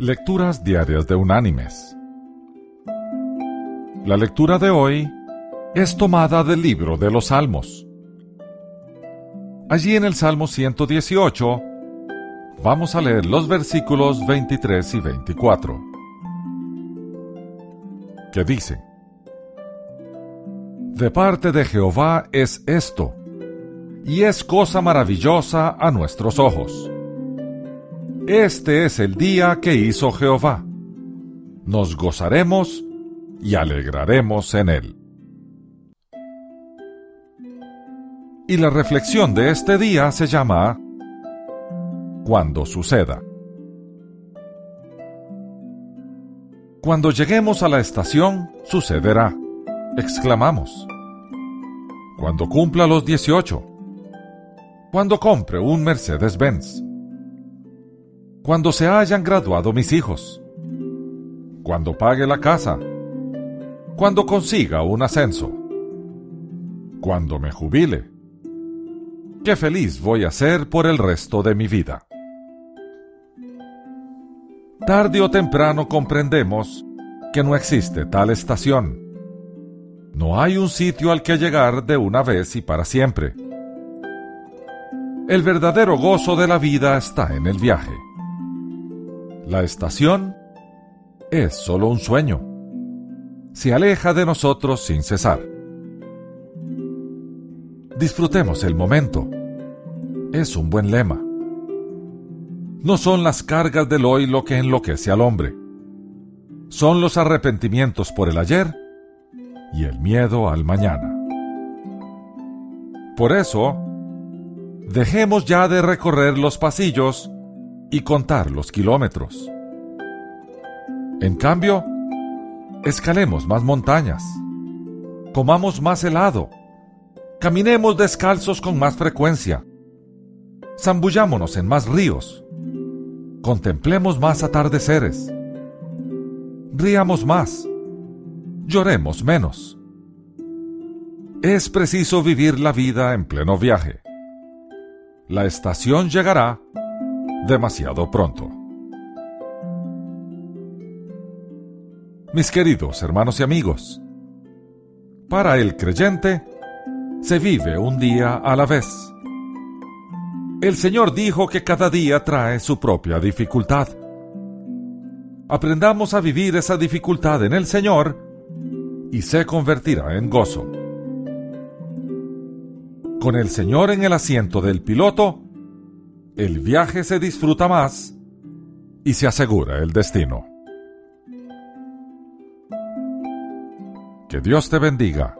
Lecturas Diarias de Unánimes. La lectura de hoy es tomada del libro de los Salmos. Allí en el Salmo 118 vamos a leer los versículos 23 y 24, que dicen, De parte de Jehová es esto, y es cosa maravillosa a nuestros ojos. Este es el día que hizo Jehová. Nos gozaremos y alegraremos en él. Y la reflexión de este día se llama Cuando suceda. Cuando lleguemos a la estación, sucederá, exclamamos. Cuando cumpla los 18. Cuando compre un Mercedes-Benz. Cuando se hayan graduado mis hijos. Cuando pague la casa. Cuando consiga un ascenso. Cuando me jubile. Qué feliz voy a ser por el resto de mi vida. Tarde o temprano comprendemos que no existe tal estación. No hay un sitio al que llegar de una vez y para siempre. El verdadero gozo de la vida está en el viaje. La estación es solo un sueño. Se aleja de nosotros sin cesar. Disfrutemos el momento. Es un buen lema. No son las cargas del hoy lo que enloquece al hombre. Son los arrepentimientos por el ayer y el miedo al mañana. Por eso, dejemos ya de recorrer los pasillos y contar los kilómetros. En cambio, escalemos más montañas, comamos más helado, caminemos descalzos con más frecuencia, zambullámonos en más ríos, contemplemos más atardeceres, riamos más, lloremos menos. Es preciso vivir la vida en pleno viaje. La estación llegará demasiado pronto. Mis queridos hermanos y amigos, para el creyente se vive un día a la vez. El Señor dijo que cada día trae su propia dificultad. Aprendamos a vivir esa dificultad en el Señor y se convertirá en gozo. Con el Señor en el asiento del piloto, el viaje se disfruta más y se asegura el destino. Que Dios te bendiga